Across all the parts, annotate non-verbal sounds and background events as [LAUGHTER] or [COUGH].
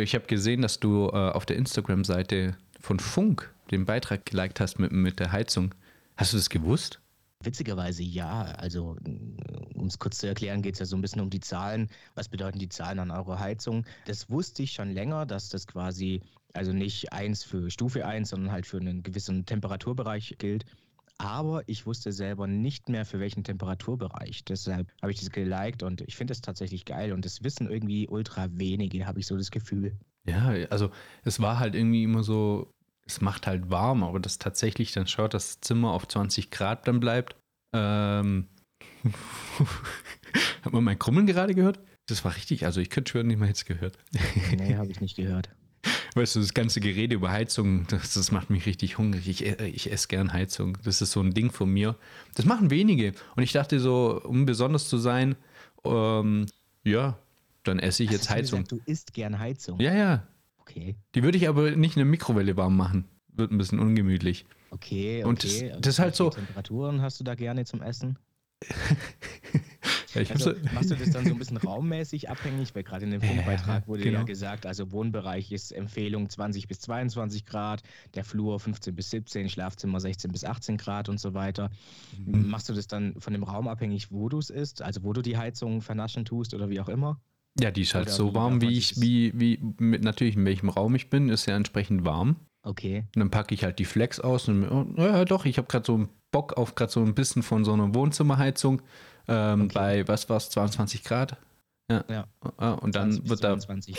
ich habe gesehen, dass du äh, auf der Instagram-Seite von Funk den Beitrag geliked hast mit, mit der Heizung. Hast du das gewusst? Witzigerweise ja. Also, um es kurz zu erklären, geht es ja so ein bisschen um die Zahlen. Was bedeuten die Zahlen an eurer Heizung? Das wusste ich schon länger, dass das quasi, also nicht eins für Stufe 1, sondern halt für einen gewissen Temperaturbereich gilt. Aber ich wusste selber nicht mehr, für welchen Temperaturbereich. Deshalb habe ich das geliked und ich finde es tatsächlich geil. Und das wissen irgendwie ultra wenige, habe ich so das Gefühl. Ja, also es war halt irgendwie immer so, es macht halt warm, aber das tatsächlich dann schaut, dass das Zimmer auf 20 Grad dann bleibt. Ähm, [LAUGHS] Hat man mein Krummeln gerade gehört? Das war richtig, also ich könnte schwören, nicht mal jetzt gehört. Nee, [LAUGHS] habe ich nicht gehört. Weißt du, das ganze Gerede über Heizung, das, das macht mich richtig hungrig. Ich, äh, ich esse gern Heizung. Das ist so ein Ding von mir. Das machen wenige. Und ich dachte so, um besonders zu sein, ähm, ja, dann esse ich Hast jetzt du Heizung. Gesagt, du isst gern Heizung. Ja, ja. Okay, Die würde ich aber nicht in der Mikrowelle warm machen. Wird ein bisschen ungemütlich. okay, okay. Und das- das ist halt so- Temperaturen hast du da gerne zum Essen? [LAUGHS] Ja, Also, machst du das dann so ein bisschen raummäßig abhängig? Weil gerade in dem Funkbeitrag wurde genau. ja gesagt, also Wohnbereich ist Empfehlung 20 bis 22 Grad, der Flur 15 bis 17, Schlafzimmer 16 bis 18 Grad und so weiter. Mhm. Machst du das dann von dem Raum abhängig, wo du es isst? Also wo du die Heizung vernaschen tust oder wie auch immer? ja, die ist halt Oder so warm, wie ich, wie, wie, mit, natürlich in welchem Raum ich bin, ist ja entsprechend warm. Okay. Und dann packe ich halt die Flex aus und oh, ja, doch, ich habe gerade so einen Bock auf gerade so ein bisschen von so einer Wohnzimmerheizung ähm, Okay. bei, was war's, 22 Grad. Ja. Ja. Ah, Und dann 20 bis wird da 22.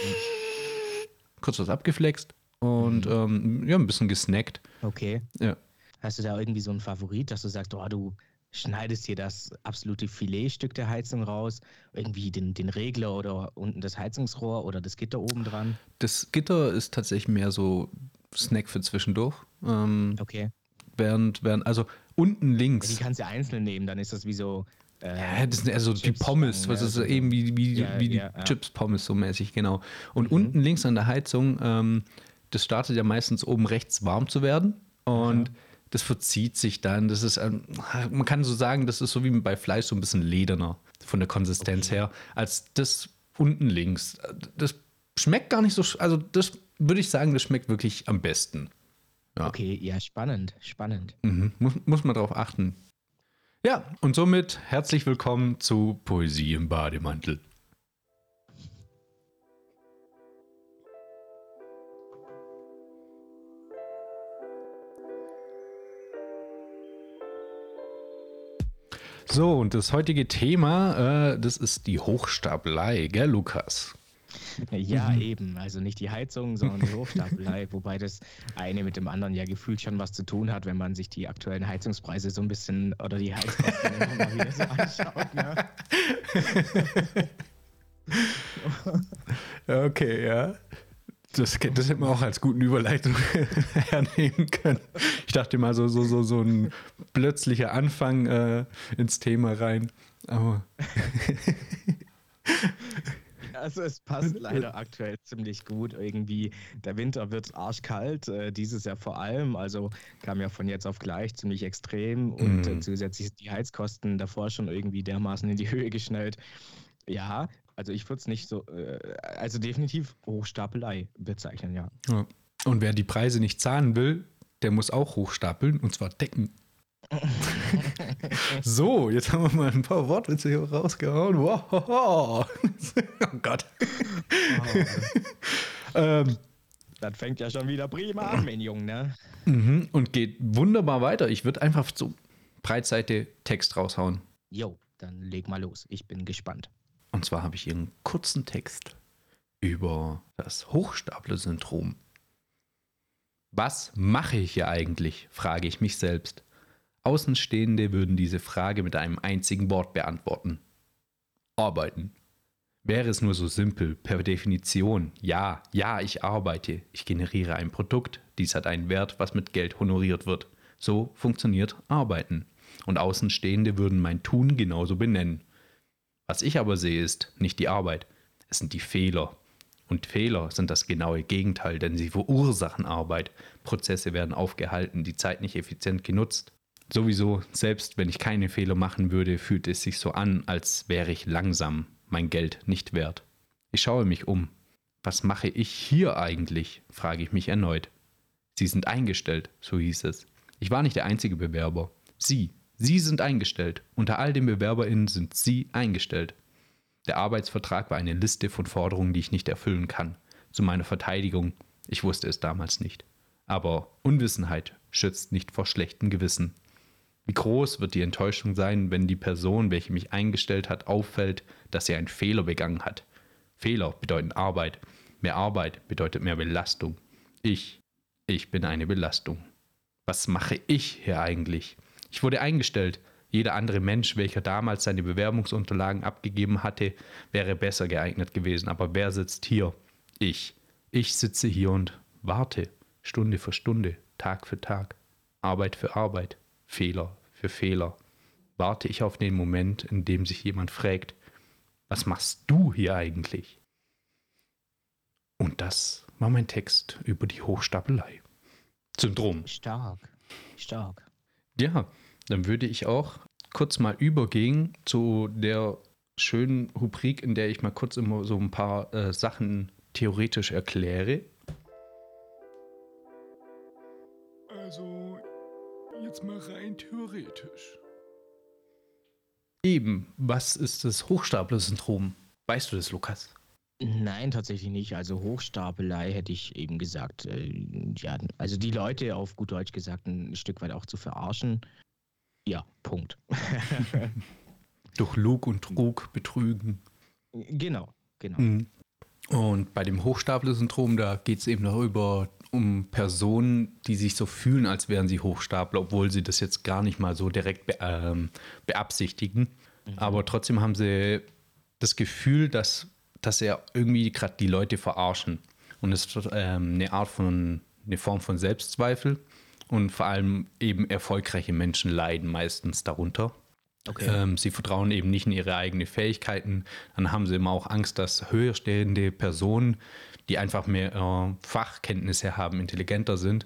kurz was abgeflext und Mhm. ähm, ja, ein bisschen gesnackt. Okay. Ja. Hast du da irgendwie so einen Favorit, dass du sagst, oh, du schneidest hier das absolute Filetstück der Heizung raus, irgendwie den, den Regler oder unten das Heizungsrohr oder das Gitter oben dran? Das Gitter ist tatsächlich mehr so Snack für zwischendurch. Ähm, Okay. während, während, also unten Ja, die links. kannst du einzeln nehmen, dann ist das wie so. Ja, das sind also die Pommes, was ja, ist so- eben wie, wie, Ja, wie die ja, ja. Chips Pommes so mäßig, genau. Und Mhm. unten links an der Heizung, ähm, das startet ja meistens oben rechts warm zu werden und das verzieht sich dann. Das ist, ähm, man kann so sagen, das ist so wie bei Fleisch so ein bisschen lederner von der Konsistenz her als das unten links. Das schmeckt gar nicht so, also das würde ich sagen, das schmeckt wirklich am besten. Okay, ja, spannend, spannend. Mhm. Muss, muss man darauf achten. Ja, und somit herzlich willkommen zu Poesie im Bademantel. So, und das heutige Thema, äh, das ist die Hochstapelei, gell, Lukas? Ja, eben. Also nicht die Heizung, sondern die Hochstapelei, [LAUGHS] wobei das eine mit dem anderen ja gefühlt schon was zu tun hat, wenn man sich die aktuellen Heizungspreise so ein bisschen oder die Heizkosten immer mal wieder so anschaut. Ne? [LAUGHS] Okay, ja. Das, das hätte man auch als guten Überleitung [LAUGHS] hernehmen können. Ich dachte mal so, so, so, so ein plötzlicher Anfang äh, ins Thema rein. Aber Also es passt [LAUGHS] leider aktuell ziemlich gut irgendwie. Der Winter wird arschkalt, äh, dieses Jahr vor allem. Also kam ja von jetzt auf gleich ziemlich extrem und äh, Mhm. zusätzlich sind die Heizkosten davor schon irgendwie dermaßen in die Höhe geschnellt. Ja, also ich würde es nicht so, äh, also definitiv Hochstapelei bezeichnen, ja. ja. Und wer die Preise nicht zahlen will, der muss auch hochstapeln und zwar decken. So, jetzt haben wir mal ein paar Wortwitze hier rausgehauen. Wow. [LAUGHS] oh Gott. [LAUGHS] ähm, Das fängt ja schon wieder prima an, mein Junge, ne? mhm, und geht wunderbar weiter. Ich würde einfach so Breitseite Text raushauen. Jo, dann leg mal los. Ich bin gespannt. Und zwar habe ich hier einen kurzen Text über das Hochstapler-Syndrom. Was mache ich hier eigentlich? frage ich mich selbst. Außenstehende würden diese Frage mit einem einzigen Wort beantworten. Arbeiten. Wäre es nur so simpel, per Definition, ja, ja, ich arbeite, ich generiere ein Produkt, dies hat einen Wert, was mit Geld honoriert wird. So funktioniert Arbeiten. Und Außenstehende würden mein Tun genauso benennen. Was ich aber sehe, ist nicht die Arbeit, es sind die Fehler. Und Fehler sind das genaue Gegenteil, denn sie verursachen Arbeit. Prozesse werden aufgehalten, die Zeit nicht effizient genutzt. Sowieso, selbst wenn ich keine Fehler machen würde, fühlt es sich so an, als wäre ich langsam, mein Geld nicht wert. Ich schaue mich um. Was mache ich hier eigentlich? frage ich mich erneut. Sie sind eingestellt, so hieß es. Ich war nicht der einzige Bewerber. Sie, Sie sind eingestellt. Unter all den BewerberInnen sind Sie eingestellt. Der Arbeitsvertrag war eine Liste von Forderungen, die ich nicht erfüllen kann. Zu meiner Verteidigung, ich wusste es damals nicht. Aber Unwissenheit schützt nicht vor schlechtem Gewissen. Wie groß wird die Enttäuschung sein, wenn die Person, welche mich eingestellt hat, auffällt, dass sie einen Fehler begangen hat? Fehler bedeuten Arbeit. Mehr Arbeit bedeutet mehr Belastung. Ich, ich bin eine Belastung. Was mache ich hier eigentlich? Ich wurde eingestellt. Jeder andere Mensch, welcher damals seine Bewerbungsunterlagen abgegeben hatte, wäre besser geeignet gewesen. Aber wer sitzt hier? Ich. Ich sitze hier und warte, Stunde für Stunde, Tag für Tag, Arbeit für Arbeit, Fehler für Fehler. Warte ich auf den Moment, in dem sich jemand fragt, was machst du hier eigentlich? Und das war mein Text über die Hochstapelei. Syndrom. Stark. Stark. Ja, dann würde ich auch kurz mal übergehen zu der schönen Rubrik, in der ich mal kurz immer so ein paar äh, Sachen theoretisch erkläre. Jetzt mal rein theoretisch. Eben, was ist das Hochstapler-Syndrom? Weißt du das, Lukas? Nein, tatsächlich nicht. Also Hochstapelei hätte ich eben gesagt. Äh, ja, also die Leute auf gut Deutsch gesagt ein Stück weit auch zu verarschen. Ja, Punkt. [LAUGHS] Durch Lug und Trug betrügen. Genau, genau. Mhm. Und bei dem Hochstapler-Syndrom, da geht es eben darüber, um Personen, die sich so fühlen, als wären sie Hochstapler, obwohl sie das jetzt gar nicht mal so direkt be ähm, beabsichtigen. Mhm. Aber trotzdem haben sie das Gefühl, dass, dass er irgendwie gerade die Leute verarschen. Und es ist ähm, eine Art von, eine Form von Selbstzweifel. Und vor allem eben erfolgreiche Menschen leiden meistens darunter. Okay. Ähm, sie vertrauen eben nicht in ihre eigenen Fähigkeiten. Dann haben sie immer auch Angst, dass höherstehende Personen, die einfach mehr äh, Fachkenntnisse haben, intelligenter sind,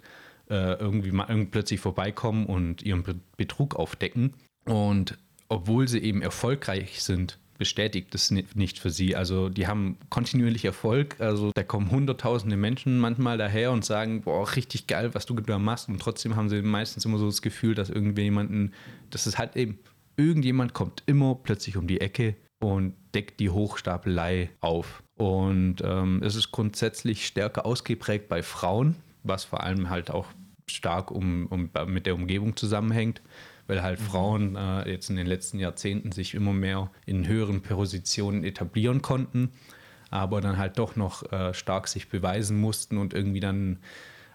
äh, irgendwie mal irgendwie plötzlich vorbeikommen und ihren Betrug aufdecken. Und obwohl sie eben erfolgreich sind, bestätigt das nicht für sie. Also die haben kontinuierlich Erfolg. Also da kommen hunderttausende Menschen manchmal daher und sagen, boah, richtig geil, was du da machst. Und trotzdem haben sie meistens immer so das Gefühl, dass irgendjemanden, das ist halt eben irgendjemand kommt immer plötzlich um die Ecke und deckt die Hochstapelei auf. Und ähm, es ist grundsätzlich stärker ausgeprägt bei Frauen, was vor allem halt auch stark um, um mit der Umgebung zusammenhängt, weil halt mhm. Frauen äh, jetzt in den letzten Jahrzehnten sich immer mehr in höheren Positionen etablieren konnten, aber dann halt doch noch äh, stark sich beweisen mussten und irgendwie dann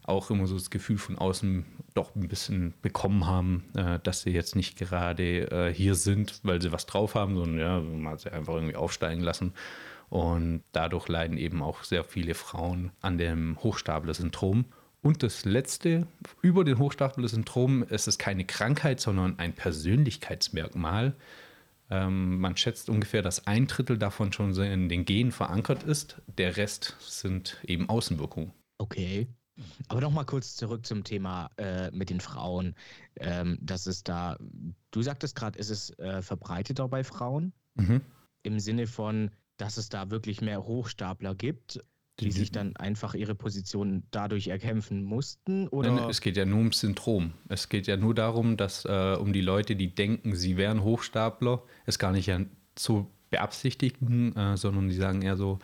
auch immer so das Gefühl von außen doch ein bisschen bekommen haben, äh, dass sie jetzt nicht gerade äh, hier sind, weil sie was drauf haben, sondern ja, man hat sie einfach irgendwie aufsteigen lassen. Und dadurch leiden eben auch sehr viele Frauen an dem Hochstapler-Syndrom. Und das letzte, über den Hochstapler-Syndrom ist es keine Krankheit, sondern ein Persönlichkeitsmerkmal. Ähm, man schätzt ungefähr, dass ein Drittel davon schon in den Genen verankert ist. Der Rest sind eben Außenwirkungen. Okay. Aber noch mal kurz zurück zum Thema äh, mit den Frauen. Ähm, das ist da, du sagtest gerade, ist es äh, verbreiteter bei Frauen? Mhm. Im Sinne von, dass es da wirklich mehr Hochstapler gibt, die, die sich dann einfach ihre Position dadurch erkämpfen mussten? Oder? Nein, es geht ja nur ums Syndrom. Es geht ja nur darum, dass äh, um die Leute, die denken, sie wären Hochstapler, es gar nicht zu beabsichtigen, äh, sondern die sagen eher so,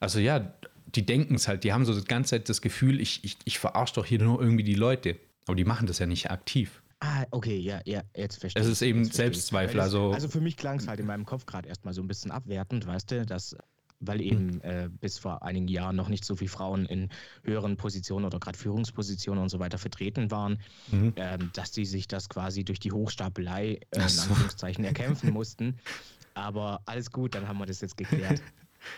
also ja, die denken es halt, die haben so die ganze Zeit das Gefühl, ich, ich, ich verarsche doch hier nur irgendwie die Leute. Aber die machen das ja nicht aktiv. Ah, okay, ja, ja, jetzt verstehe ich. Es ist eben Selbstzweifel. Also, also für mich klang es halt in meinem Kopf gerade erstmal so ein bisschen abwertend, weißt du, dass, weil eben hm. äh, bis vor einigen Jahren noch nicht so viele Frauen in höheren Positionen oder gerade Führungspositionen und so weiter vertreten waren, mhm. ähm, dass die sich das quasi durch die Hochstapelei äh, in Anführungszeichen erkämpfen [LAUGHS] mussten. Aber alles gut, dann haben wir das jetzt geklärt.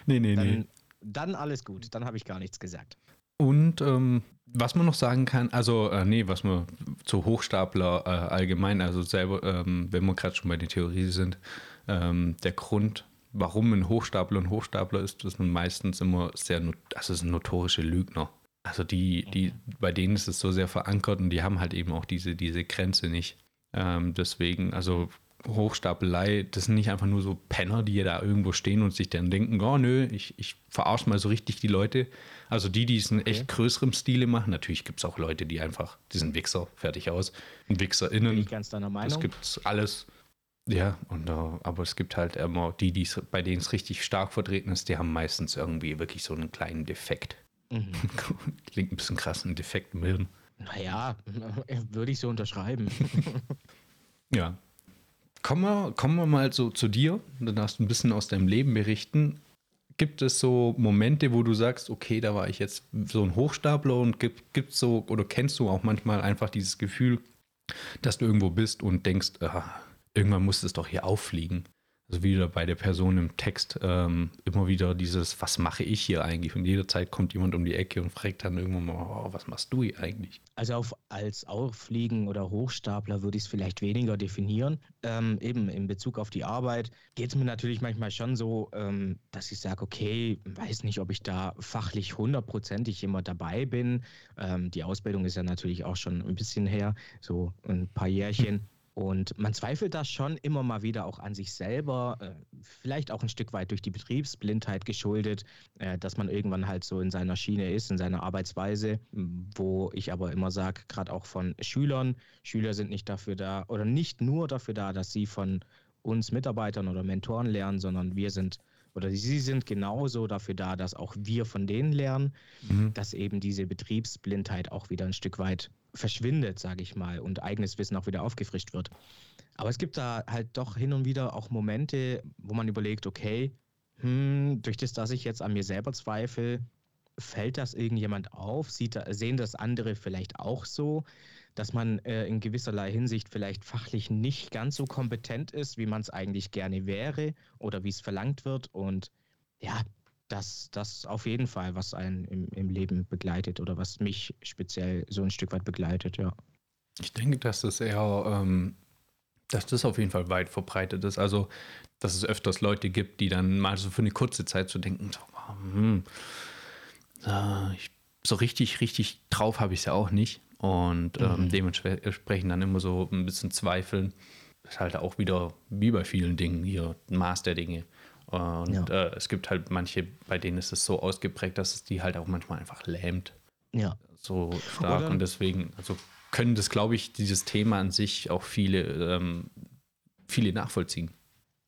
nee, nee, dann, nee dann alles gut. Dann habe ich gar nichts gesagt. Und ähm, was man noch sagen kann, also äh, nee, was man zu Hochstapler äh, allgemein, also selber, ähm, wenn wir gerade schon bei der Theorie sind, ähm, der Grund, warum ein Hochstapler ein Hochstapler ist, ist man meistens immer sehr, das ist ein notorische Lügner. Also die, die, bei denen ist es so sehr verankert und die haben halt eben auch diese, diese Grenze nicht. Ähm, deswegen, also Hochstapelei, das sind nicht einfach nur so Penner, die da irgendwo stehen und sich dann denken, oh nö, ich, ich verarsche mal so richtig die Leute. Also die, die es in okay. echt größerem Stile machen, natürlich gibt es auch Leute, die einfach, die sind Wichser, fertig aus. Und WichserInnen. Bin ich ganz deiner Meinung. Das gibt alles. Ja, und, uh, aber es gibt halt immer die, die's, bei denen es richtig stark vertreten ist, die haben meistens irgendwie wirklich so einen kleinen Defekt. Mhm. [LAUGHS] Klingt ein bisschen krass, ein Defekt im Hirn. Naja, [LAUGHS] würde ich so unterschreiben. [LAUGHS] ja. Kommen wir, kommen wir mal so zu dir. Dann darfst du ein bisschen aus deinem Leben berichten. Gibt es so Momente, wo du sagst, okay, da war ich jetzt so ein Hochstapler und gibt es so, oder kennst du auch manchmal einfach dieses Gefühl, dass du irgendwo bist und denkst, ah, irgendwann muss es doch hier auffliegen. Also wieder bei der Person im Text ähm, immer wieder dieses, was mache ich hier eigentlich? Und jederzeit kommt jemand um die Ecke und fragt dann irgendwann mal, oh, was machst du hier eigentlich? Also auf, als Auffliegen oder Hochstapler würde ich es vielleicht weniger definieren. Ähm, eben in Bezug auf die Arbeit geht es mir natürlich manchmal schon so, ähm, dass ich sage, okay, weiß nicht, ob ich da fachlich hundertprozentig immer dabei bin. Ähm, die Ausbildung ist ja natürlich auch schon ein bisschen her, so ein paar Jährchen. [LAUGHS] Und man zweifelt das schon immer mal wieder auch an sich selber, äh, vielleicht auch ein Stück weit durch die Betriebsblindheit geschuldet, äh, dass man irgendwann halt so in seiner Schiene ist, in seiner Arbeitsweise, wo ich aber immer sage, gerade auch von Schülern, Schüler sind nicht dafür da oder nicht nur dafür da, dass sie von uns Mitarbeitern oder Mentoren lernen, sondern wir sind oder sie sind genauso dafür da, dass auch wir von denen lernen, mhm. dass eben diese Betriebsblindheit auch wieder ein Stück weit verschwindet, sage ich mal, und eigenes Wissen auch wieder aufgefrischt wird. Aber es gibt da halt doch hin und wieder auch Momente, wo man überlegt, okay, hm, durch das, dass ich jetzt an mir selber zweifle, fällt das irgendjemand auf? Sieht, sehen das andere vielleicht auch so, dass man äh, in gewisserlei Hinsicht vielleicht fachlich nicht ganz so kompetent ist, wie man es eigentlich gerne wäre oder wie es verlangt wird? Und ja, das, das auf jeden Fall, was einen im, im Leben begleitet oder was mich speziell so ein Stück weit begleitet, ja. Ich denke, dass das eher, ähm, dass das auf jeden Fall weit verbreitet ist. Also, dass es öfters Leute gibt, die dann mal so für eine kurze Zeit so denken, so, hm, äh, ich, so richtig, richtig drauf habe ich es ja auch nicht. Und ähm, mhm. dementsprechend dann immer so ein bisschen zweifeln. Das ist halt auch wieder wie bei vielen Dingen hier Maß der Dinge. Und ja. äh, es gibt halt manche, bei denen ist es so ausgeprägt, dass es die halt auch manchmal einfach lähmt. Ja. So stark. Oder und deswegen, also können das, glaube ich, dieses Thema an sich auch viele, ähm, viele nachvollziehen.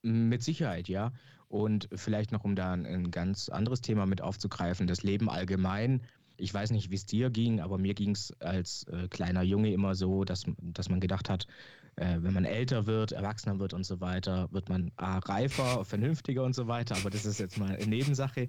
Mit Sicherheit, ja. Und vielleicht noch, um da ein, ein ganz anderes Thema mit aufzugreifen, das Leben allgemein ich weiß nicht, wie es dir ging, aber mir ging es als äh, kleiner Junge immer so, dass, dass man gedacht hat, äh, wenn man älter wird, erwachsener wird und so weiter, wird man A, reifer, vernünftiger und so weiter. Aber das ist jetzt mal eine Nebensache.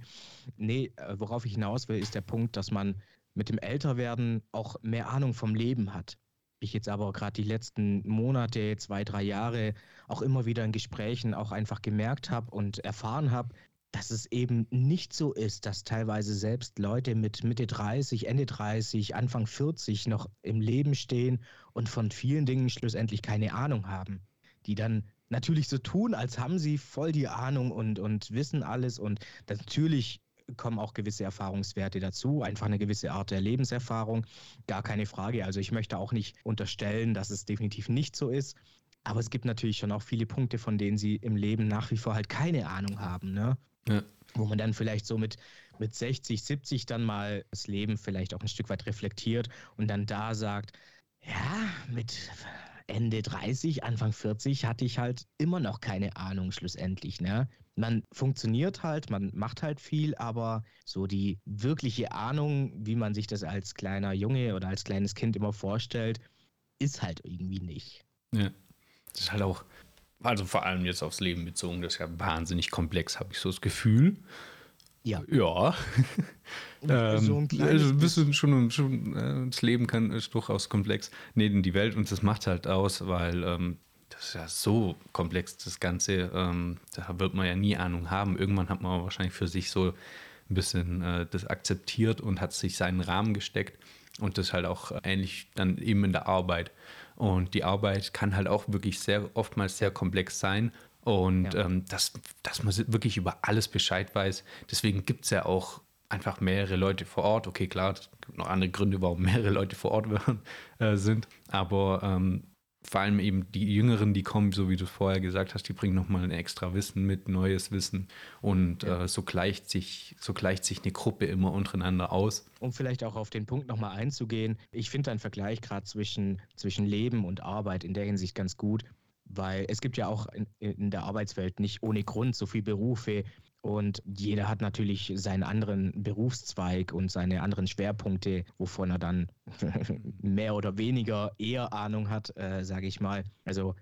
Nee, äh, worauf ich hinaus will, ist der Punkt, dass man mit dem Älterwerden auch mehr Ahnung vom Leben hat. Ich jetzt aber gerade die letzten Monate, zwei, drei Jahre auch immer wieder in Gesprächen auch einfach gemerkt habe und erfahren habe, dass es eben nicht so ist, dass teilweise selbst Leute mit Mitte 30, Ende 30, Anfang 40 noch im Leben stehen und von vielen Dingen schlussendlich keine Ahnung haben, die dann natürlich so tun, als haben sie voll die Ahnung und, und wissen alles und natürlich kommen auch gewisse Erfahrungswerte dazu, einfach eine gewisse Art der Lebenserfahrung, gar keine Frage. Also ich möchte auch nicht unterstellen, dass es definitiv nicht so ist. Aber es gibt natürlich schon auch viele Punkte, von denen sie im Leben nach wie vor halt keine Ahnung haben. Ne? Ja. Wo man dann vielleicht so mit, mit 60, 70 dann mal das Leben vielleicht auch ein Stück weit reflektiert und dann da sagt, ja, mit Ende 30, Anfang 40 hatte ich halt immer noch keine Ahnung schlussendlich. Ne? Man funktioniert halt, man macht halt viel, aber so die wirkliche Ahnung, wie man sich das als kleiner Junge oder als kleines Kind immer vorstellt, ist halt irgendwie nicht. Ja, das ist halt auch also vor allem jetzt aufs Leben bezogen, das ist ja wahnsinnig komplex, habe ich so das Gefühl. Ja. Ja. [LAUGHS] ähm, so ein also ein bisschen schon, schon äh, das Leben kann ist durchaus komplex. Nee, die Welt und das macht halt aus, weil ähm, das ist ja so komplex, das Ganze. Ähm, da wird man ja nie Ahnung haben. Irgendwann hat man wahrscheinlich für sich so ein bisschen äh, das akzeptiert und hat sich seinen Rahmen gesteckt. Und das halt auch ähnlich dann eben in der Arbeit. Und die Arbeit kann halt auch wirklich sehr oftmals sehr komplex sein. Und ja. ähm, dass, dass man wirklich über alles Bescheid weiß. Deswegen gibt es ja auch einfach mehrere Leute vor Ort. Okay, klar, es gibt noch andere Gründe, warum [LAUGHS] mehrere Leute vor Ort [LAUGHS] äh, sind. Aber ähm, vor allem eben die Jüngeren, die kommen, so wie du vorher gesagt hast, die bringen nochmal ein extra Wissen mit, neues Wissen. Und ja. äh, so, gleicht sich, so gleicht sich eine Gruppe immer untereinander aus. Um vielleicht auch auf den Punkt nochmal einzugehen, ich finde einen Vergleich gerade zwischen, zwischen Leben und Arbeit in der Hinsicht ganz gut, weil es gibt ja auch in, in der Arbeitswelt nicht ohne Grund so viele Berufe, und jeder hat natürlich seinen anderen Berufszweig und seine anderen Schwerpunkte, wovon er dann [LAUGHS] mehr oder weniger eher Ahnung hat, äh, sage ich mal. Also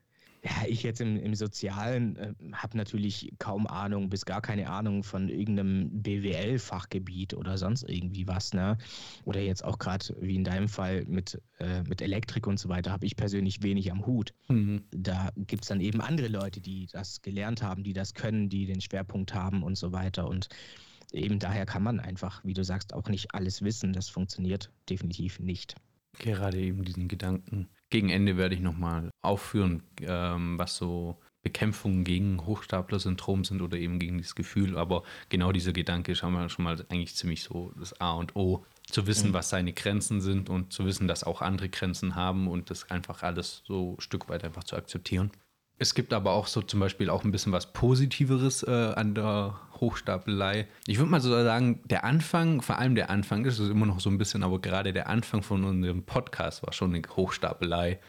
ja, ich jetzt im, im Sozialen äh, habe natürlich kaum Ahnung, bis gar keine Ahnung von irgendeinem BWL-Fachgebiet oder sonst irgendwie was. Ne? Oder jetzt auch gerade wie in deinem Fall mit, äh, mit Elektrik und so weiter, habe ich persönlich wenig am Hut. Mhm. Da gibt es dann eben andere Leute, die das gelernt haben, die das können, die den Schwerpunkt haben und so weiter. Und eben daher kann man einfach, wie du sagst, auch nicht alles wissen. Das funktioniert definitiv nicht. Gerade eben diesen Gedanken gegen Ende werde ich nochmal aufführen, ähm, was so Bekämpfungen gegen Hochstapler-Syndrom sind oder eben gegen dieses Gefühl. Aber genau dieser Gedanke ist schon mal, schon mal eigentlich ziemlich so das A und O. Zu wissen, mhm. was seine Grenzen sind und zu wissen, dass auch andere Grenzen haben und das einfach alles so ein Stück weit einfach zu akzeptieren. Es gibt aber auch so zum Beispiel auch ein bisschen was Positiveres äh, an der Hochstapelei. Ich würde mal so sagen, der Anfang, vor allem der Anfang, ist immer noch so ein bisschen, aber gerade der Anfang von unserem Podcast war schon eine Hochstapelei.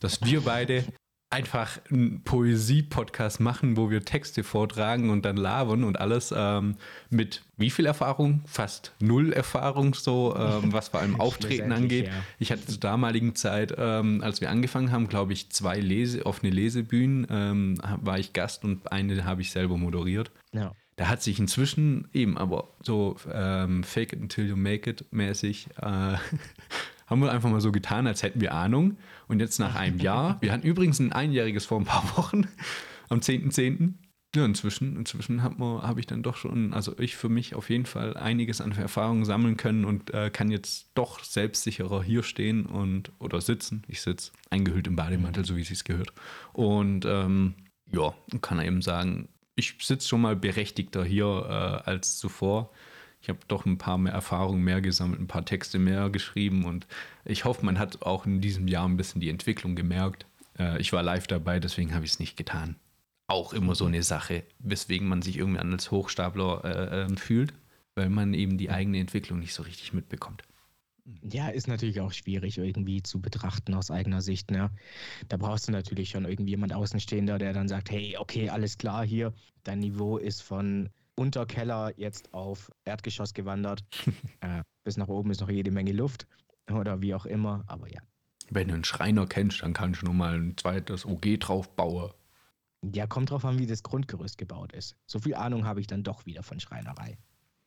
Dass wir beide einfach einen Poesie-Podcast machen, wo wir Texte vortragen und dann labern und alles ähm, mit wie viel Erfahrung? Fast null Erfahrung, so ähm, was vor allem [LAUGHS] Auftreten angeht. Ja. Ich hatte zur damaligen Zeit, ähm, als wir angefangen haben, glaube ich, zwei Lese, offene Lesebühnen, ähm, war ich Gast und eine habe ich selber moderiert. Ja. Da hat sich inzwischen eben aber so ähm, Fake it until you make it mäßig äh, [LAUGHS] haben wir einfach mal so getan, als hätten wir Ahnung. Und jetzt nach einem Jahr, wir hatten übrigens ein einjähriges vor ein paar Wochen, am 10.10. .10. Ja, inzwischen, inzwischen habe hab ich dann doch schon, also ich für mich auf jeden Fall einiges an Erfahrungen sammeln können und äh, kann jetzt doch selbstsicherer hier stehen und oder sitzen. Ich sitze eingehüllt im Bademantel, so wie es gehört. Und ähm, ja, kann eben sagen, ich sitze schon mal berechtigter hier äh, als zuvor ich habe doch ein paar mehr Erfahrungen mehr gesammelt, ein paar Texte mehr geschrieben und ich hoffe, man hat auch in diesem Jahr ein bisschen die Entwicklung gemerkt. Äh, ich war live dabei, deswegen habe ich es nicht getan. Auch immer so eine Sache, weswegen man sich irgendwie als Hochstapler äh, äh, fühlt, weil man eben die eigene Entwicklung nicht so richtig mitbekommt. Ja, ist natürlich auch schwierig irgendwie zu betrachten aus eigener Sicht. Ne? Da brauchst du natürlich schon irgendwie jemand Außenstehender, der dann sagt, hey, okay, alles klar hier, dein Niveau ist von Unterkeller jetzt auf Erdgeschoss gewandert. [LAUGHS] äh, bis nach oben ist noch jede Menge Luft oder wie auch immer, aber ja. Wenn du einen Schreiner kennst, dann kannst du nur mal ein zweites OG drauf bauen. Ja, kommt drauf an, wie das Grundgerüst gebaut ist. So viel Ahnung habe ich dann doch wieder von Schreinerei.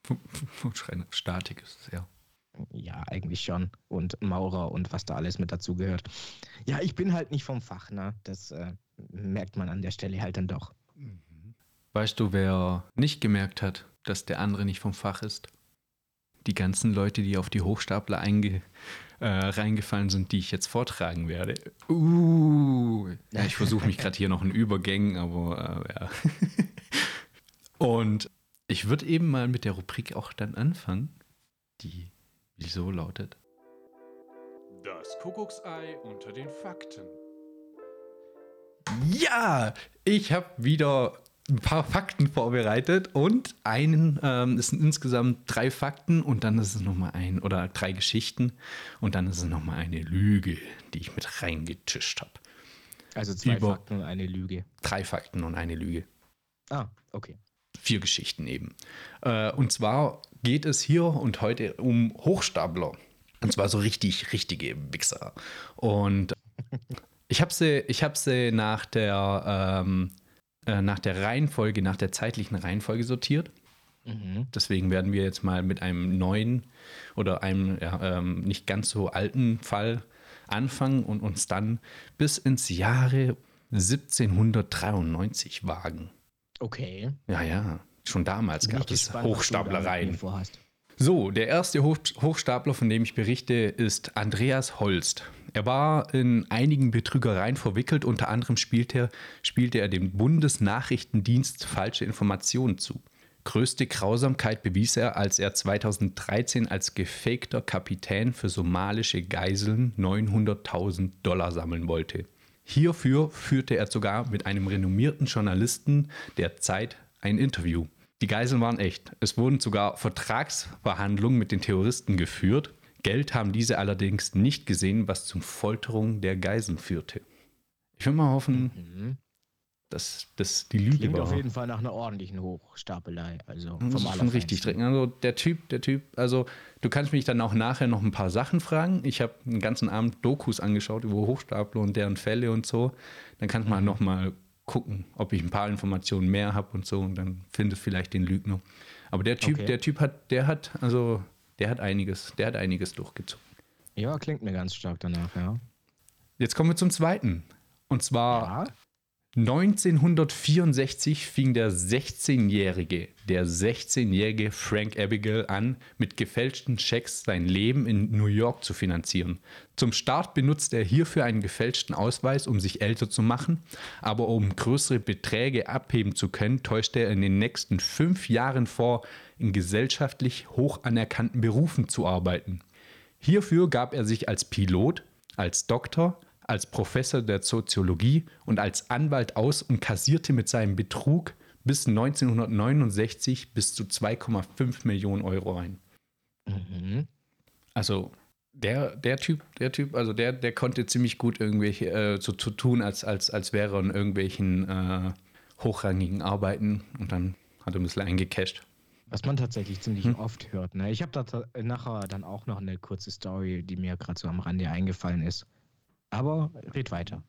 Von [LAUGHS] Schreiner, Statik ist es, ja. Ja, eigentlich schon. Und Maurer und was da alles mit dazu gehört. Ja, ich bin halt nicht vom Fach, ne? Das äh, merkt man an der Stelle halt dann doch. Mhm. Weißt du, wer nicht gemerkt hat, dass der andere nicht vom Fach ist? Die ganzen Leute, die auf die Hochstapler einge, äh, reingefallen sind, die ich jetzt vortragen werde. Uh, ja, ich versuche mich gerade hier noch in Übergängen, aber äh, ja. [LAUGHS] Und ich würde eben mal mit der Rubrik auch dann anfangen, die so lautet. Das Kuckucksei unter den Fakten. Ja, ich habe wieder ein paar Fakten vorbereitet und einen, ähm, es sind insgesamt drei Fakten und dann ist es nochmal ein oder drei Geschichten und dann ist es nochmal eine Lüge, die ich mit reingetischt habe. Also zwei Über Fakten und eine Lüge. Drei Fakten und eine Lüge. Ah, okay. Vier Geschichten eben. Äh, und zwar geht es hier und heute um Hochstapler. Und zwar so richtig, richtige Wichser. Und [LAUGHS] ich habe sie, hab sie nach der ähm, äh, nach der Reihenfolge, nach der zeitlichen Reihenfolge sortiert. Mhm. Deswegen werden wir jetzt mal mit einem neuen oder einem ja, ähm, nicht ganz so alten Fall anfangen und uns dann bis ins Jahre 1793 wagen. Okay. Ja, ja. Schon damals gab es Hochstaplereien. So, der erste Hochstapler, von dem ich berichte, ist Andreas Holst. Er war in einigen Betrügereien verwickelt, unter anderem spielte er, spielte er dem Bundesnachrichtendienst falsche Informationen zu. Größte Grausamkeit bewies er, als er 2013 als gefakter Kapitän für somalische Geiseln 900.000 Dollar sammeln wollte. Hierfür führte er sogar mit einem renommierten Journalisten der Zeit ein Interview. Die Geiseln waren echt. Es wurden sogar Vertragsverhandlungen mit den Terroristen geführt. Geld haben diese allerdings nicht gesehen, was zur Folterung der Geiseln führte. Ich würde mal hoffen, Mhm. dass das die Lüge Klingt war. auf jeden Fall nach einer ordentlichen Hochstapelei. Also Das vom ist schon richtig strecken. Also der Typ, der Typ, also du kannst mich dann auch nachher noch ein paar Sachen fragen. Ich habe einen ganzen Abend Dokus angeschaut über Hochstapler und deren Fälle und so. Dann kannst du mal noch mal gucken, ob ich ein paar Informationen mehr habe und so und dann findest vielleicht den Lügner. Aber der Typ, Okay. der Typ hat, der hat, also der hat einiges, der hat einiges durchgezogen. Ja, klingt mir ganz stark danach, ja. Jetzt kommen wir zum zweiten. Und zwar Ja, 1964 fing der 16-jährige, der 16-jährige Frank Abigail an, mit gefälschten Schecks sein Leben in New York zu finanzieren. Zum Start benutzte er hierfür einen gefälschten Ausweis, um sich älter zu machen, aber um größere Beträge abheben zu können, täuschte er in den nächsten fünf Jahren vor, in gesellschaftlich hoch anerkannten Berufen zu arbeiten. Hierfür gab er sich als Pilot, als Doktor, als Professor der Soziologie und als Anwalt aus und kassierte mit seinem Betrug bis 1969 bis zu 2,5 Millionen Euro ein. mhm. Also der, der Typ, der Typ, also der, der konnte ziemlich gut irgendwelche äh, so zu tun, als, als, als wäre er in irgendwelchen äh, hochrangigen Arbeiten und dann hat er ein bisschen eingecasht. Was man tatsächlich ziemlich Hm. oft hört. Ne? Ich habe da nachher dann auch noch eine kurze Story, die mir gerade so am Rande eingefallen ist. Aber red weiter.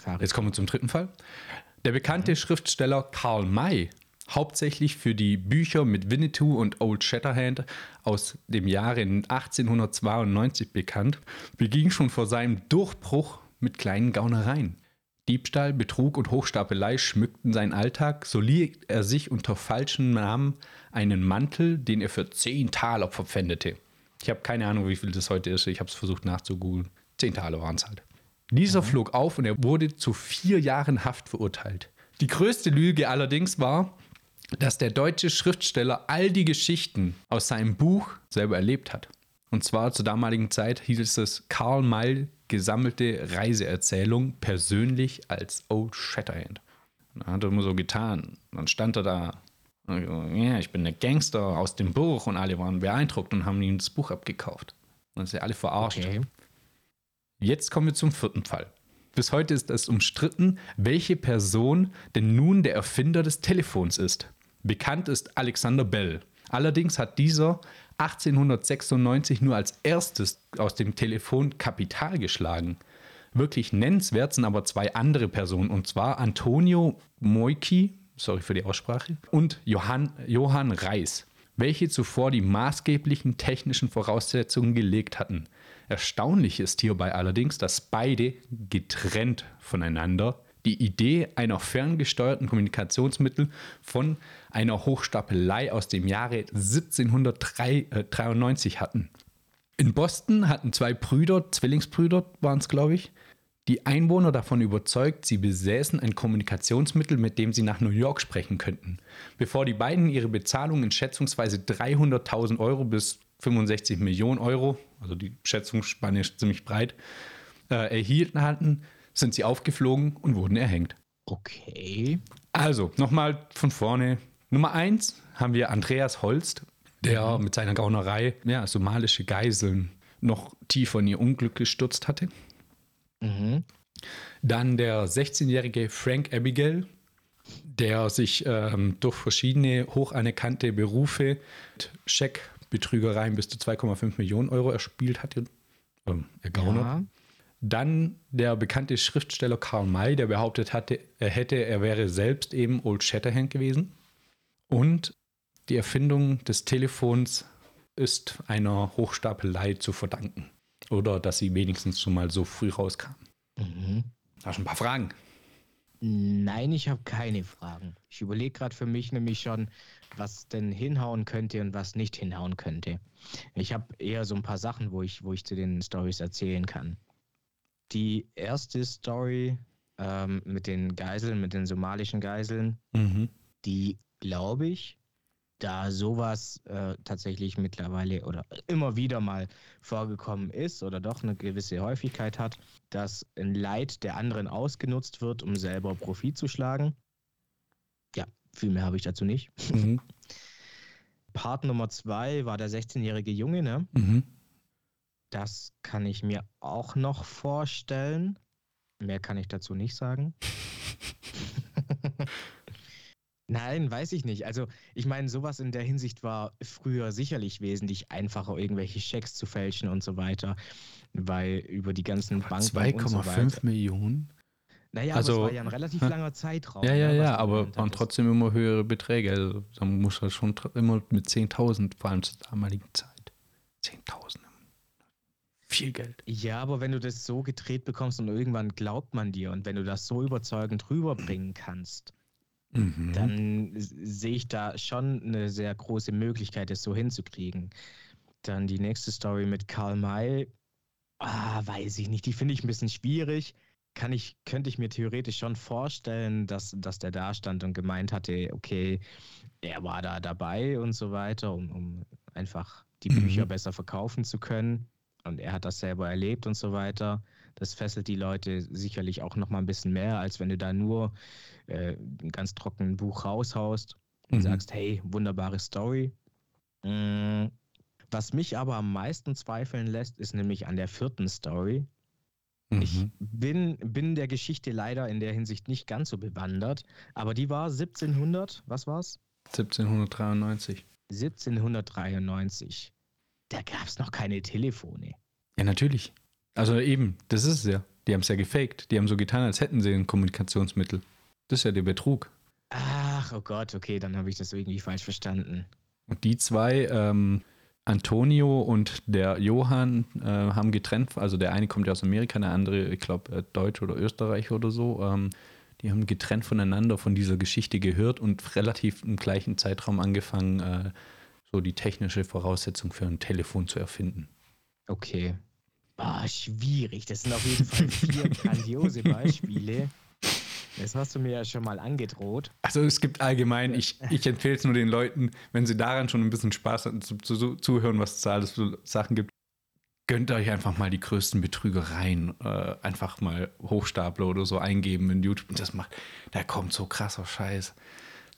Farid. Jetzt kommen wir zum dritten Fall. Der bekannte Schriftsteller Karl May, hauptsächlich für die Bücher mit Winnetou und Old Shatterhand aus dem Jahre 1892 bekannt, beging schon vor seinem Durchbruch mit kleinen Gaunereien. Diebstahl, Betrug und Hochstapelei schmückten seinen Alltag, so lieh er sich unter falschem Namen einen Mantel, den er für 10 Taler verpfändete. Ich habe keine Ahnung, wie viel das heute ist. Ich habe es versucht nachzugoogeln. 10 Taler waren es halt. Dieser flog auf und er wurde zu vier Jahren Haft verurteilt. Die größte Lüge allerdings war, dass der deutsche Schriftsteller all die Geschichten aus seinem Buch selber erlebt hat. Und zwar zur damaligen Zeit hieß es Karl May gesammelte Reiseerzählung persönlich als Old Shatterhand. Dann hat er immer so getan. Dann stand er da. und Ja, ich bin der Gangster aus dem Buch und alle waren beeindruckt und haben ihm das Buch abgekauft. Und sie alle verarscht. Okay. Jetzt kommen wir zum vierten Fall. Bis heute ist es umstritten, welche Person denn nun der Erfinder des Telefons ist. Bekannt ist Alexander Bell. Allerdings hat dieser 1896 nur als erstes aus dem Telefon Kapital geschlagen. Wirklich nennenswert sind aber zwei andere Personen, und zwar Antonio Moiki, sorry für die Aussprache, und Johann, Johann Reis, welche zuvor die maßgeblichen technischen Voraussetzungen gelegt hatten. Erstaunlich ist hierbei allerdings, dass beide getrennt voneinander die Idee einer ferngesteuerten Kommunikationsmittel von einer Hochstapelei aus dem Jahre 1793 hatten. In Boston hatten zwei Brüder, Zwillingsbrüder waren es, glaube ich, die Einwohner davon überzeugt, sie besäßen ein Kommunikationsmittel, mit dem sie nach New York sprechen könnten. Bevor die beiden ihre Bezahlung in schätzungsweise 300.000 Euro bis 65 Millionen Euro, also die Schätzungsspanne ist ziemlich breit, äh, erhielten hatten, sind sie aufgeflogen und wurden erhängt. Okay. Also, nochmal von vorne. Nummer eins haben wir Andreas Holst, der mit seiner Gaunerei ja, somalische Geiseln noch tiefer in ihr Unglück gestürzt hatte. Mhm. Dann der 16-jährige Frank Abigail, der sich ähm, durch verschiedene hoch anerkannte Berufe mit Scheckbetrügereien bis zu 2,5 Millionen Euro erspielt hatte, ähm, ergaunert. Ja. Dann der bekannte Schriftsteller Karl May, der behauptet hatte, er hätte, er wäre selbst eben Old Shatterhand gewesen. Und die Erfindung des Telefons ist einer Hochstapelei zu verdanken. Oder dass sie wenigstens schon mal so früh rauskam. Mhm. Hast du ein paar Fragen? Nein, ich habe keine Fragen. Ich überlege gerade für mich nämlich schon, was denn hinhauen könnte und was nicht hinhauen könnte. Ich habe eher so ein paar Sachen, wo ich, wo ich zu den Stories erzählen kann. Die erste Story ähm, mit den Geiseln, mit den somalischen Geiseln, Mhm. die glaube ich, da sowas äh, tatsächlich mittlerweile oder immer wieder mal vorgekommen ist oder doch eine gewisse Häufigkeit hat, dass ein Leid der anderen ausgenutzt wird, um selber Profit zu schlagen. Viel mehr habe ich dazu nicht. Mhm. Part Nummer zwei war der 16-jährige Junge, ne? Mhm. Das kann ich mir auch noch vorstellen. Mehr kann ich dazu nicht sagen. [LAUGHS] Nein, weiß ich nicht. Also, ich meine, sowas in der Hinsicht war früher sicherlich wesentlich einfacher, irgendwelche Schecks zu fälschen und so weiter, weil über die ganzen Banken. 2,5 und so. Millionen? Naja, Also, aber es war ja ein relativ langer Zeitraum. Ja, ja, ne, was ja, du aber waren trotzdem immer höhere Beträge. Also da muss er schon tr- immer mit 10.000, vor allem zur damaligen Zeit. 10.000. Viel Geld. Ja, aber wenn du das so gedreht bekommst und irgendwann glaubt man dir und wenn du das so überzeugend rüberbringen kannst, Mhm. dann sehe ich da schon eine sehr große Möglichkeit, das so hinzukriegen. Dann die nächste Story mit Karl May. Ah, weiß ich nicht. Die finde ich ein bisschen schwierig. Kann ich, könnte ich mir theoretisch schon vorstellen, dass, dass der da stand und gemeint hatte, okay, er war da dabei und so weiter, um, um einfach die Mhm. Bücher besser verkaufen zu können. Und er hat das selber erlebt und so weiter. Das fesselt die Leute sicherlich auch noch mal ein bisschen mehr, als wenn du da nur äh, ein ganz trockenes Buch raushaust und Mhm. sagst, hey, wunderbare Story. Mm, Was mich aber am meisten zweifeln lässt, ist nämlich an der vierten Story. Ich Mhm. bin, bin der Geschichte leider in der Hinsicht nicht ganz so bewandert, aber die war 1700, was war's? 1793. 1793. Da gab es noch keine Telefone. Ja, natürlich. Also eben, das ist es ja. Die haben es ja gefaked. Die haben so getan, als hätten sie ein Kommunikationsmittel. Das ist ja der Betrug. Ach, oh Gott, okay, dann habe ich das irgendwie falsch verstanden. Und die zwei, ähm, Antonio und der Johann, äh, haben getrennt. Also der eine kommt ja aus Amerika, der andere, ich glaube, äh, Deutsch oder Österreich oder so. Ähm, die haben getrennt voneinander von dieser Geschichte gehört und relativ im gleichen Zeitraum angefangen, äh, so die technische Voraussetzung für ein Telefon zu erfinden. Okay. Ah, schwierig. Das sind auf jeden Fall vier [LAUGHS] grandiose Beispiele. Das hast du mir ja schon mal angedroht. Also es gibt allgemein, ich, ich empfehle es nur den Leuten, wenn sie daran schon ein bisschen Spaß hatten, zu, zu, zuhören, was es da alles für Sachen gibt, gönnt euch einfach mal die größten Betrügereien, äh, einfach mal Hochstapler oder so eingeben in YouTube. Das macht, da kommt so krasser Scheiß.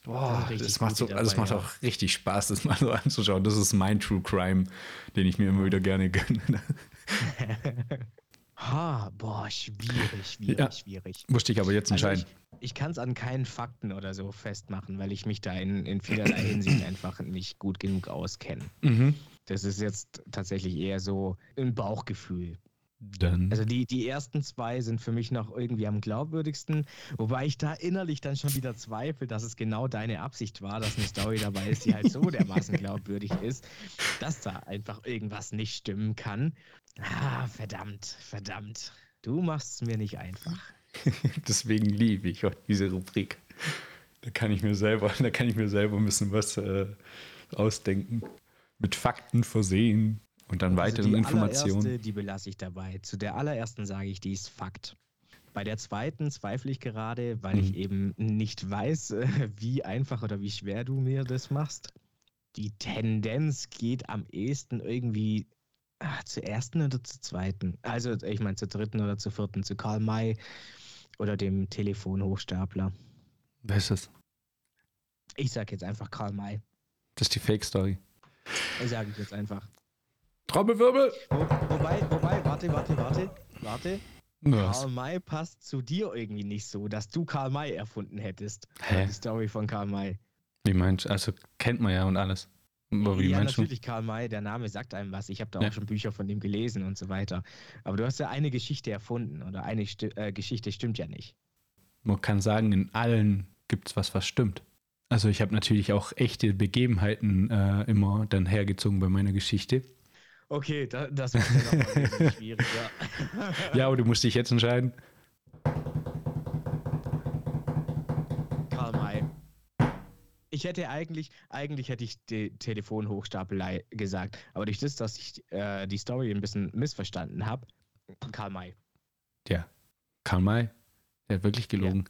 Boah, Da sind richtig das macht, so, gute also dabei, macht ja. auch richtig Spaß, das mal so anzuschauen. Das ist mein True Crime, den ich mir immer wieder gerne gönne. [LAUGHS] Ha, boah, schwierig, [LAUGHS] schwierig, Ja. schwierig. Musste ich aber jetzt Also entscheiden. ich ich kann es an keinen Fakten oder so festmachen, weil ich mich da in, in vielerlei Hinsicht [CLEARS THROAT] einfach nicht gut genug auskenne. mhm. Das ist jetzt tatsächlich eher so ein Bauchgefühl. Dann. Also die, die ersten zwei sind für mich noch irgendwie am glaubwürdigsten, wobei ich da innerlich dann schon wieder zweifle, dass es genau deine Absicht war, dass eine Story dabei ist, die halt so dermaßen glaubwürdig ist, dass da einfach irgendwas nicht stimmen kann. Ah, verdammt, verdammt. Du machst es mir nicht einfach. [LAUGHS] Deswegen liebe ich auch diese Rubrik. Da kann ich mir selber, [LAUGHS] da kann ich mir selber ein bisschen was äh, ausdenken. Mit Fakten versehen und dann Also die Informationen. die belasse ich dabei. Zu der allerersten sage ich, die ist Fakt. Bei der zweiten zweifle ich gerade, weil ich Mhm. eben nicht weiß, äh, wie einfach oder wie schwer du mir das machst. Die Tendenz geht am ehesten irgendwie ah, zur ersten oder zur zweiten. Also ich meine zur dritten oder zur vierten, zu Karl May oder dem Telefonhochstapler. Wer ist das? Ich sage jetzt einfach Karl May. Das ist die Fake-Story. Sage ich jetzt einfach. Trommelwirbel! Wo, wobei, wobei, warte, warte, warte, warte. Was? Karl May passt zu dir irgendwie nicht so, dass du Karl May erfunden hättest. Hä? Die Story von Karl May. Wie meinst du? Also kennt man ja und alles. Aber wie ja, meinst du? natürlich Karl May, der Name sagt einem was. Ich habe da Ja. auch schon Bücher von ihm gelesen und so weiter. Aber du hast ja eine Geschichte erfunden oder eine Sti äh, Geschichte stimmt ja nicht. Man kann sagen, in allen gibt es was, was stimmt. Also ich habe natürlich auch echte Begebenheiten äh, immer dann hergezogen bei meiner Geschichte. Okay, da, das wird ja wesentlich [LAUGHS] schwieriger. Ja, aber du musst dich jetzt entscheiden. Karl May. Ich hätte eigentlich, eigentlich hätte ich die Telefonhochstapelei gesagt, aber durch das, dass ich äh, die Story ein bisschen missverstanden habe, Karl May. Ja, Karl May, der hat wirklich gelogen.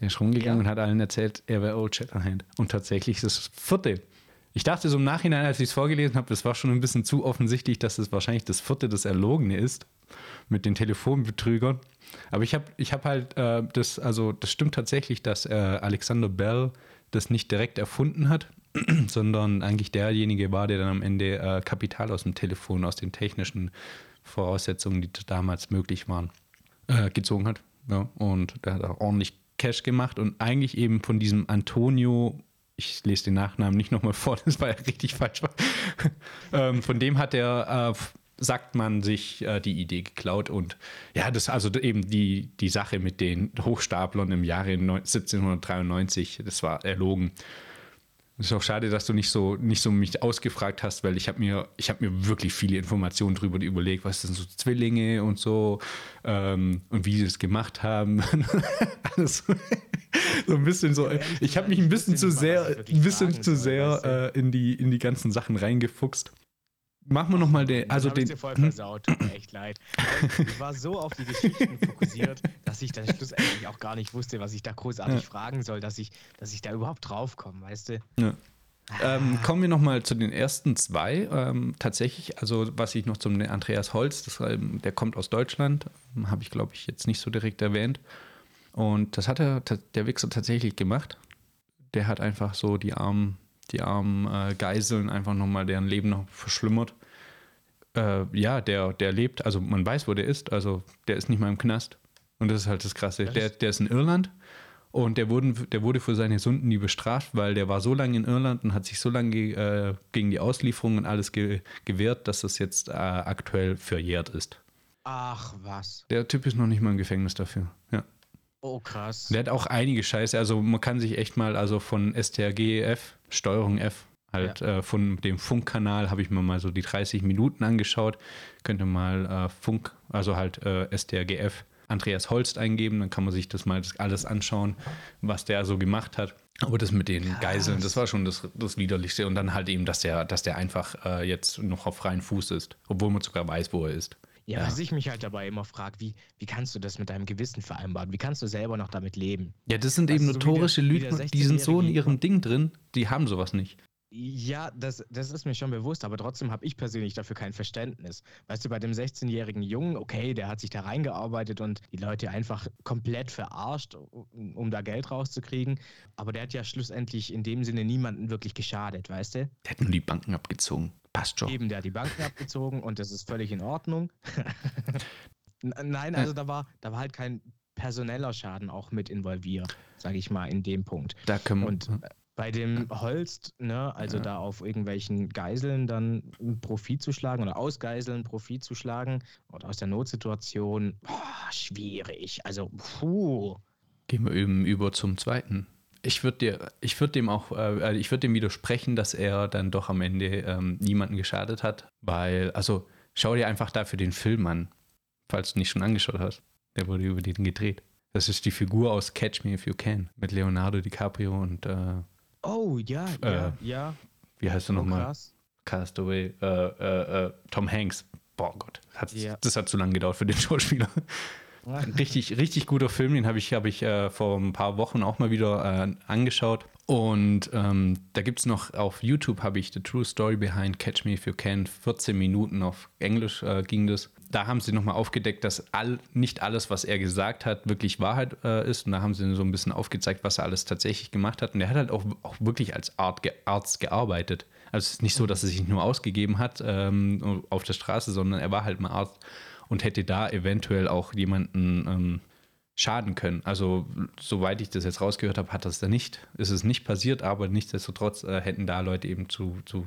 Der ist rumgegangen Ja. und hat allen erzählt, er wäre Old Shatterhand. Und tatsächlich ist das vierte Ich dachte so im Nachhinein, als ich es vorgelesen habe, das war schon ein bisschen zu offensichtlich, dass es wahrscheinlich das vierte, das Erlogene ist mit den Telefonbetrügern. Aber ich habe ich hab halt äh, das, also das stimmt tatsächlich, dass äh, Alexander Bell das nicht direkt erfunden hat, [CLEARS THROAT] sondern eigentlich derjenige war, der dann am Ende äh, Kapital aus dem Telefon, aus den technischen Voraussetzungen, die damals möglich waren, äh, gezogen hat. Ja, und der hat auch ordentlich Cash gemacht und eigentlich eben von diesem Antonio, ich lese den Nachnamen nicht nochmal vor, [LAUGHS] das war ja richtig falsch. [LAUGHS] ähm, von dem hat er, äh, sagt man, sich äh, die Idee geklaut und ja, das also eben die, die Sache mit den Hochstaplern im Jahre 1793, das war erlogen. Es ist auch schade, dass du nicht so, nicht so mich ausgefragt hast, weil ich habe mir, habe mir wirklich viele Informationen darüber überlegt, was sind so Zwillinge und so ähm, und wie sie das gemacht haben. [LAUGHS] Alles so ein bisschen so. Ich habe mich ein bisschen zu sehr, ein bisschen zu sehr äh, in die in die ganzen Sachen reingefuchst. Machen wir nochmal den. Also den. dir voll versaut, tut mir echt leid. Ich war so auf die Geschichten [LAUGHS] fokussiert, dass ich dann schlussendlich auch gar nicht wusste, was ich da großartig ja. fragen soll, dass ich, dass ich da überhaupt draufkomme, weißt du? Ja. Ähm, kommen wir nochmal zu den ersten zwei. Ähm, tatsächlich, also was ich noch zum Andreas Holz, das, ähm, der kommt aus Deutschland, habe ich glaube ich jetzt nicht so direkt erwähnt. Und das hat er, der Wichser tatsächlich gemacht. Der hat einfach so die armen die armen äh, Geiseln einfach nochmal deren Leben noch verschlimmert. Äh, ja, der, der lebt, also man weiß, wo der ist, also der ist nicht mal im Knast. Und das ist halt das Krasse. Der, der ist in Irland und der, wurden, der wurde für seine Sünden nie bestraft, weil der war so lange in Irland und hat sich so lange äh, gegen die Auslieferung und alles ge gewehrt, dass das jetzt äh, aktuell verjährt ist. Ach was. Der Typ ist noch nicht mal im Gefängnis dafür. Ja. Oh, krass. Der hat auch einige Scheiße. Also man kann sich echt mal, also von STRGF, Steuerung F, halt ja. äh, von dem Funkkanal habe ich mir mal so die 30 Minuten angeschaut. Könnte mal äh, Funk, also halt äh, STRGF Andreas Holst eingeben, dann kann man sich das mal alles anschauen, was der so gemacht hat. Aber das mit den Krass. Geiseln, das war schon das, das Widerlichste. Und dann halt eben, dass der, dass der einfach äh, jetzt noch auf freien Fuß ist, obwohl man sogar weiß, wo er ist. Ja, was ich mich halt dabei immer frage, wie, wie kannst du das mit deinem Gewissen vereinbaren? Wie kannst du selber noch damit leben? Ja, das sind weißt eben notorische so Lügen, die sind so in ihrem Ding drin, die haben sowas nicht. Ja, das, das ist mir schon bewusst, aber trotzdem habe ich persönlich dafür kein Verständnis. Weißt du, bei dem 16-jährigen Jungen, okay, der hat sich da reingearbeitet und die Leute einfach komplett verarscht, um da Geld rauszukriegen. Aber der hat ja schlussendlich in dem Sinne niemanden wirklich geschadet, weißt du? Der hat nur die Banken abgezogen. Passt schon. Eben, der hat die Banken abgezogen und das ist völlig in Ordnung. [LAUGHS] Nein, also da war, da war halt kein personeller Schaden auch mit involviert, sage ich mal, in dem Punkt. Da können wir. Und bei dem Holst, ne, also ja. da auf irgendwelchen Geiseln dann Profit zu schlagen oder aus Geiseln Profit zu schlagen oder aus der Notsituation, boah, schwierig. Also, puh. Gehen wir eben über zum zweiten. Ich würde dir, ich würde dem auch, äh, ich würde dem widersprechen, dass er dann doch am Ende ähm, niemanden geschadet hat, weil, also schau dir einfach dafür den Film an, falls du nicht schon angeschaut hast. Der wurde über den gedreht. Das ist die Figur aus Catch Me If You Can mit Leonardo DiCaprio und äh, Oh, ja, äh, ja, ja. Wie heißt er oh, nochmal? Castaway. Äh, äh, äh, Tom Hanks. Boah Gott, hat, ja. das hat zu lange gedauert für den [LAUGHS] Schauspieler. richtig, richtig guter Film, den habe ich, hab ich äh, vor ein paar Wochen auch mal wieder äh, angeschaut. Und ähm, da gibt es noch auf YouTube, habe ich The True Story Behind Catch Me If You Can, 14 Minuten auf Englisch ging das da haben sie nochmal aufgedeckt, dass all, nicht alles, was er gesagt hat, wirklich Wahrheit äh, ist. Und da haben sie so ein bisschen aufgezeigt, was er alles tatsächlich gemacht hat. Und er hat halt auch, auch wirklich als Art, Arzt gearbeitet. Also es ist nicht so, dass er sich nur ausgegeben hat ähm, auf der Straße, sondern er war halt mal Arzt und hätte da eventuell auch jemanden ähm, schaden können. Also soweit ich das jetzt rausgehört habe, hat das da nicht, ist es nicht passiert, aber nichtsdestotrotz äh, hätten da Leute eben zu, zu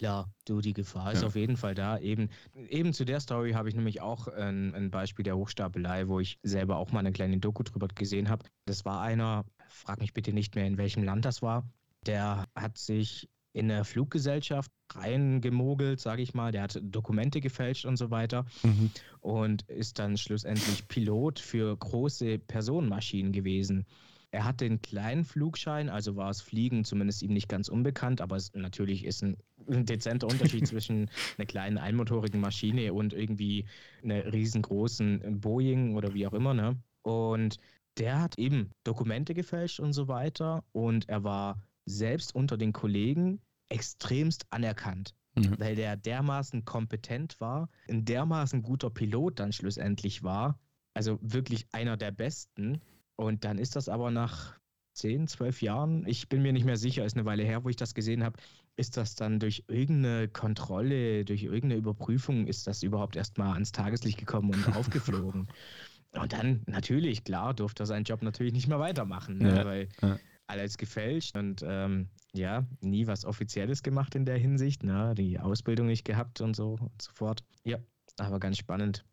Klar, du, die Gefahr ist ja. auf jeden Fall da. Eben, eben zu der Story habe ich nämlich auch ein, ein, Beispiel der Hochstapelei, wo ich selber auch mal eine kleine Doku drüber gesehen habe. Das war einer, frag mich bitte nicht mehr, in welchem Land das war. Der hat sich in eine Fluggesellschaft reingemogelt, sage ich mal. Der hat Dokumente gefälscht und so weiter mhm. und ist dann schlussendlich Pilot für große Personenmaschinen gewesen. Er hat den kleinen Flugschein, also war es Fliegen zumindest ihm nicht ganz unbekannt, aber es natürlich ist ein, ein dezenter Unterschied [LAUGHS] zwischen einer kleinen einmotorigen Maschine und irgendwie einer riesengroßen Boeing oder wie auch immer, ne? Und der hat eben Dokumente gefälscht und so weiter und er war selbst unter den Kollegen extremst anerkannt, Mhm. weil der dermaßen kompetent war, ein dermaßen guter Pilot dann schlussendlich war, also wirklich einer der besten. Und dann ist das aber nach 10, 12 Jahren, ich bin mir nicht mehr sicher, ist eine Weile her, wo ich das gesehen habe, ist das dann durch irgendeine Kontrolle, durch irgendeine Überprüfung, ist das überhaupt erstmal ans Tageslicht gekommen und [LAUGHS] aufgeflogen. Und dann, natürlich, klar, durfte er seinen Job natürlich nicht mehr weitermachen, ne? Ja, weil ja. alles gefälscht und ähm, ja, nie was Offizielles gemacht in der Hinsicht, ne? die Ausbildung nicht gehabt und so und so fort. Ja, aber ganz spannend.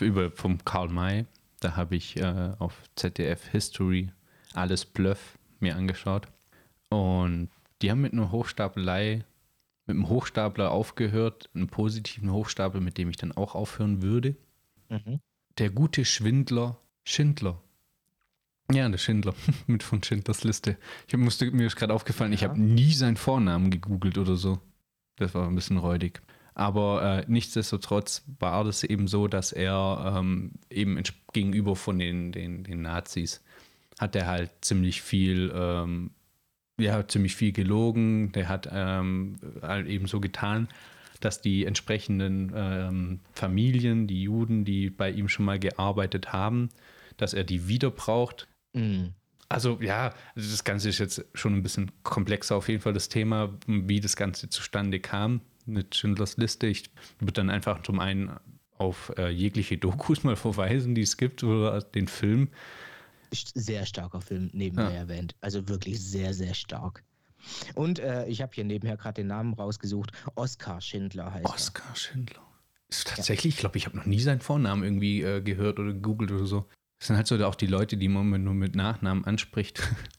Über vom Karl May, da habe ich äh, auf ZDF History alles Bluff mir angeschaut. Und die haben mit einer Hochstapelei, mit einem Hochstapler aufgehört, einem positiven Hochstapel, mit dem ich dann auch aufhören würde. Mhm. Der gute Schwindler Schindler. Ja, der Schindler [LAUGHS] mit von Schindlers Liste. Ich hab, musste, mir ist gerade aufgefallen, ich Ja. habe nie seinen Vornamen gegoogelt oder so. Das war ein bisschen räudig. Aber äh, nichtsdestotrotz war das eben so, dass er ähm, eben gegenüber von den, den, den Nazis hat er halt ziemlich viel, ähm, ja, ziemlich viel gelogen. Der hat ähm, halt eben so getan, dass die entsprechenden ähm, Familien, die Juden, die bei ihm schon mal gearbeitet haben, dass er die wieder braucht. Mhm. Also ja, das Ganze ist jetzt schon ein bisschen komplexer auf jeden Fall das Thema, wie das Ganze zustande kam mit Schindlers Liste. Ich würde dann einfach zum einen auf äh, jegliche Dokus [LAUGHS] mal verweisen, die es gibt oder den Film. Sehr starker Film nebenher Ja. erwähnt. Also wirklich sehr, sehr stark. Und äh, ich habe hier nebenher gerade den Namen rausgesucht. Oskar Schindler heißt Oskar Schindler. Ist tatsächlich, ich glaube, ich habe noch nie seinen Vornamen irgendwie äh, gehört oder gegoogelt oder so. Das sind halt so auch die Leute, die man nur mit Nachnamen anspricht. [LAUGHS]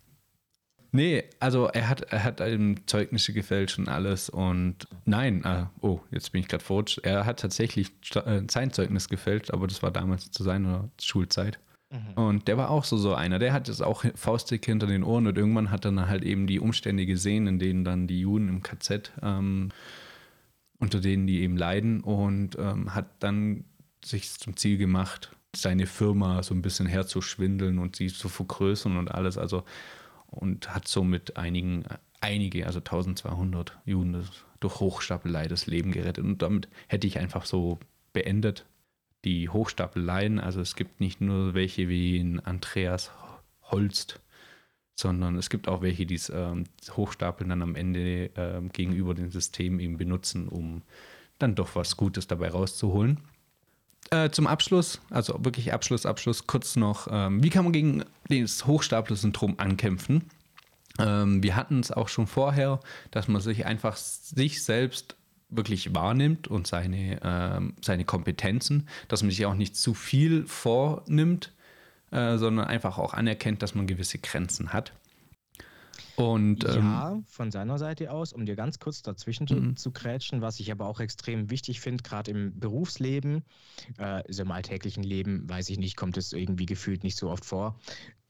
nee, also er hat, er hat ähm, Zeugnisse gefälscht und alles und nein, äh, oh, jetzt bin ich gerade verrutscht. Er hat tatsächlich äh, sein Zeugnis gefälscht, aber das war damals zu seiner Schulzeit. Mhm. Und der war auch so, so einer. Der hat es auch faustdick hinter den Ohren und irgendwann hat er dann halt eben die Umstände gesehen, in denen dann die Juden im KZ, ähm, unter denen die eben leiden und ähm, hat dann sich zum Ziel gemacht, seine Firma so ein bisschen herzuschwindeln und sie zu vergrößern und alles. Also und hat somit einigen, einige, also 1200 Juden durch Hochstapelei das Leben gerettet. Und damit hätte ich einfach so beendet die Hochstapeleien. Also es gibt nicht nur welche wie in Andreas Holst, sondern es gibt auch welche, die es ähm, Hochstapeln dann am Ende ähm, gegenüber dem System eben benutzen, um dann doch was Gutes dabei rauszuholen. Äh, zum Abschluss, also wirklich Abschluss, Abschluss, kurz noch, ähm, wie kann man gegen das Hochstapler-Syndrom ankämpfen? Ähm, wir hatten es auch schon vorher, dass man sich einfach sich selbst wirklich wahrnimmt und seine, ähm, seine Kompetenzen, dass man sich auch nicht zu viel vornimmt, äh, sondern einfach auch anerkennt, dass man gewisse Grenzen hat. Und ähm, Ja, von seiner Seite aus, um dir ganz kurz dazwischen zu, Mhm. zu krätschen, was ich aber auch extrem wichtig finde, gerade im Berufsleben, äh, also im alltäglichen Leben, weiß ich nicht, kommt es irgendwie gefühlt nicht so oft vor.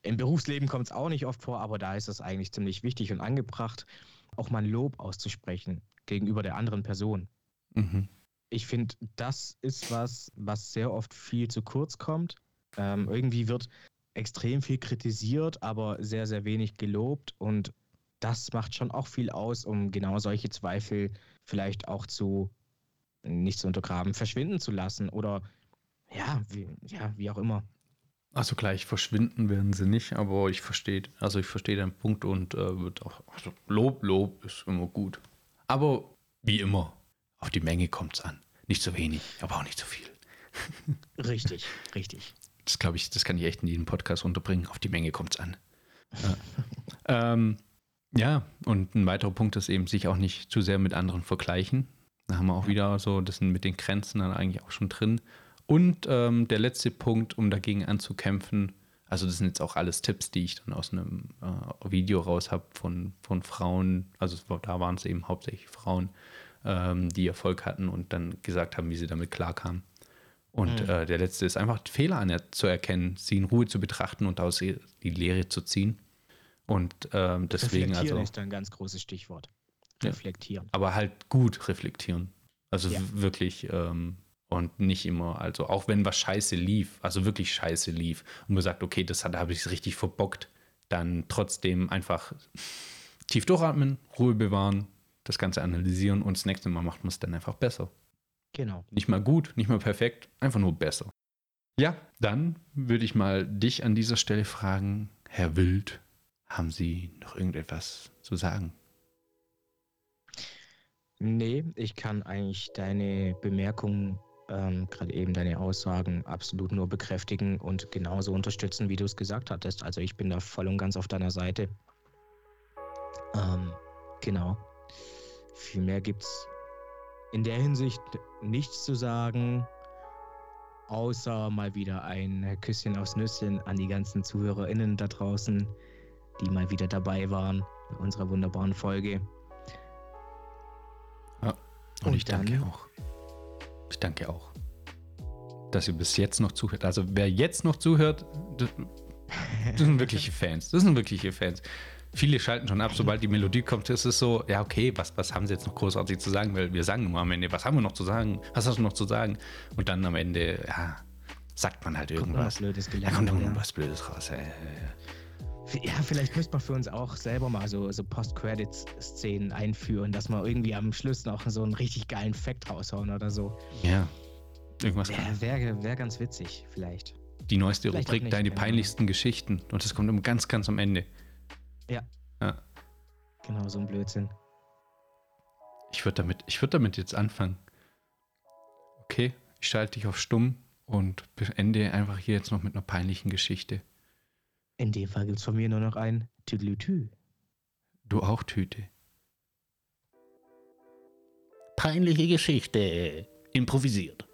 Im Berufsleben kommt es auch nicht oft vor, aber da ist es eigentlich ziemlich wichtig und angebracht, auch mal ein Lob auszusprechen gegenüber der anderen Person. mhm. Ich finde, das ist was, was sehr oft viel zu kurz kommt. Ähm, irgendwie wird extrem viel kritisiert, aber sehr, sehr wenig gelobt. Und das macht schon auch viel aus, um genau solche Zweifel vielleicht auch zu nicht zu untergraben, verschwinden zu lassen. Oder ja, wie, ja, wie auch immer. Also gleich verschwinden werden sie nicht, aber ich verstehe, also ich verstehe deinen Punkt und äh, wird auch, also Lob, Lob ist immer gut. Aber wie immer, auf die Menge kommt es an. Nicht zu wenig, aber auch nicht zu viel. [LAUGHS] Richtig, richtig. Das glaube ich, das kann ich echt in jedem Podcast unterbringen. Auf die Menge kommt es an. [LAUGHS] Ja. ähm, ja, und ein weiterer Punkt ist eben, sich auch nicht zu sehr mit anderen vergleichen. Da haben wir auch wieder so, das sind mit den Grenzen dann eigentlich auch schon drin. Und ähm, der letzte Punkt, um dagegen anzukämpfen, also das sind jetzt auch alles Tipps, die ich dann aus einem äh, Video raus habe von, von Frauen, also da waren es eben hauptsächlich Frauen, ähm, die Erfolg hatten und dann gesagt haben, wie sie damit klarkamen. Und Mhm. äh, der letzte ist einfach Fehler zu erkennen, sie in Ruhe zu betrachten und daraus die Lehre zu ziehen. Und ähm, deswegen Reflektieren also, ist ein ganz großes Stichwort. Ja. Reflektieren. aber halt gut reflektieren. Also Ja. wirklich ähm, und nicht immer, also auch wenn was scheiße lief, also wirklich scheiße lief und man sagt, okay, das hat- habe ich richtig verbockt, dann trotzdem einfach tief durchatmen, Ruhe bewahren, das Ganze analysieren und das nächste Mal macht man es dann einfach besser. Genau. Nicht mal gut, nicht mal perfekt, einfach nur besser. Ja, dann würde ich mal dich an dieser Stelle fragen, Herr Wild, haben Sie noch irgendetwas zu sagen? Nee, ich kann eigentlich deine Bemerkungen, ähm, gerade eben deine Aussagen absolut nur bekräftigen und genauso unterstützen, wie du es gesagt hattest. Also ich bin da voll und ganz auf deiner Seite. Ähm, genau. Viel mehr gibt es in der Hinsicht nichts zu sagen, außer mal wieder ein Küsschen aufs Nüsschen an die ganzen ZuhörerInnen da draußen, die mal wieder dabei waren bei unserer wunderbaren Folge. Und, Und ich danke dann- auch. Ich danke auch, dass ihr bis jetzt noch zuhört. Also wer jetzt noch zuhört, das, das sind wirkliche Fans. Das sind wirkliche Fans. Viele schalten schon ab, sobald die Melodie kommt, ist es so, ja, okay, was, was haben sie jetzt noch großartig zu sagen? Weil wir sagen nur am Ende, was haben wir noch zu sagen? Was hast du noch zu sagen? Und dann am Ende, ja, sagt man halt Kommt irgendwas. was Blödes Da gelernt. kommt ja. irgendwas Blödes raus. Ja, ja, ja. Ja, vielleicht müsste man für uns auch selber mal so, so Post-Credits-Szenen einführen, dass wir irgendwie am Schluss noch so einen richtig geilen Fact raushauen oder so. ja. Irgendwas. Wäre wär, ganz witzig, vielleicht. Die neueste Vielleicht Rubrik, nicht, deine peinlichsten Geschichten. Und das kommt immer ganz, ganz am Ende. Ja. Ja. Genau, so ein Blödsinn. Ich würde damit, ich würd damit jetzt anfangen. Okay, ich schalte dich auf stumm und beende einfach hier jetzt noch mit einer peinlichen Geschichte. In dem Fall gibt es von mir nur noch ein Tüdelütü. Du auch, Tüte. Peinliche Geschichte. Improvisiert.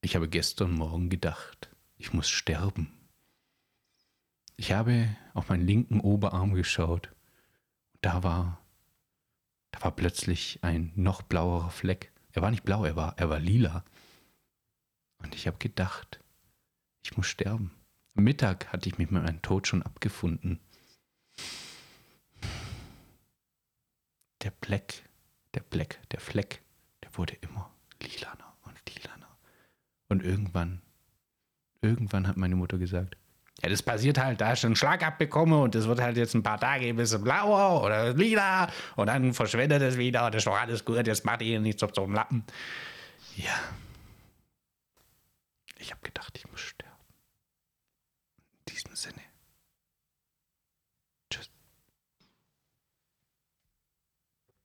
Ich habe gestern Morgen gedacht, ich muss sterben. Ich habe auf meinen linken Oberarm geschaut. Da war, da war plötzlich ein noch blauerer Fleck. Er war nicht blau, er war, er war lila. Und ich habe gedacht, ich muss sterben. Am Mittag hatte ich mich mit meinem Tod schon abgefunden. Der Fleck, der Fleck, der Fleck, der wurde immer lilaner und lilaner. Und irgendwann, irgendwann hat meine Mutter gesagt, ja, das passiert halt, da ich einen Schlag abbekomme und das wird halt jetzt ein paar Tage ein bisschen blauer oder lila und dann verschwindet es wieder und das ist doch alles gut, jetzt macht ihr nichts auf so einem Lappen. Ja. Ich habe gedacht, ich muss sterben. In diesem Sinne.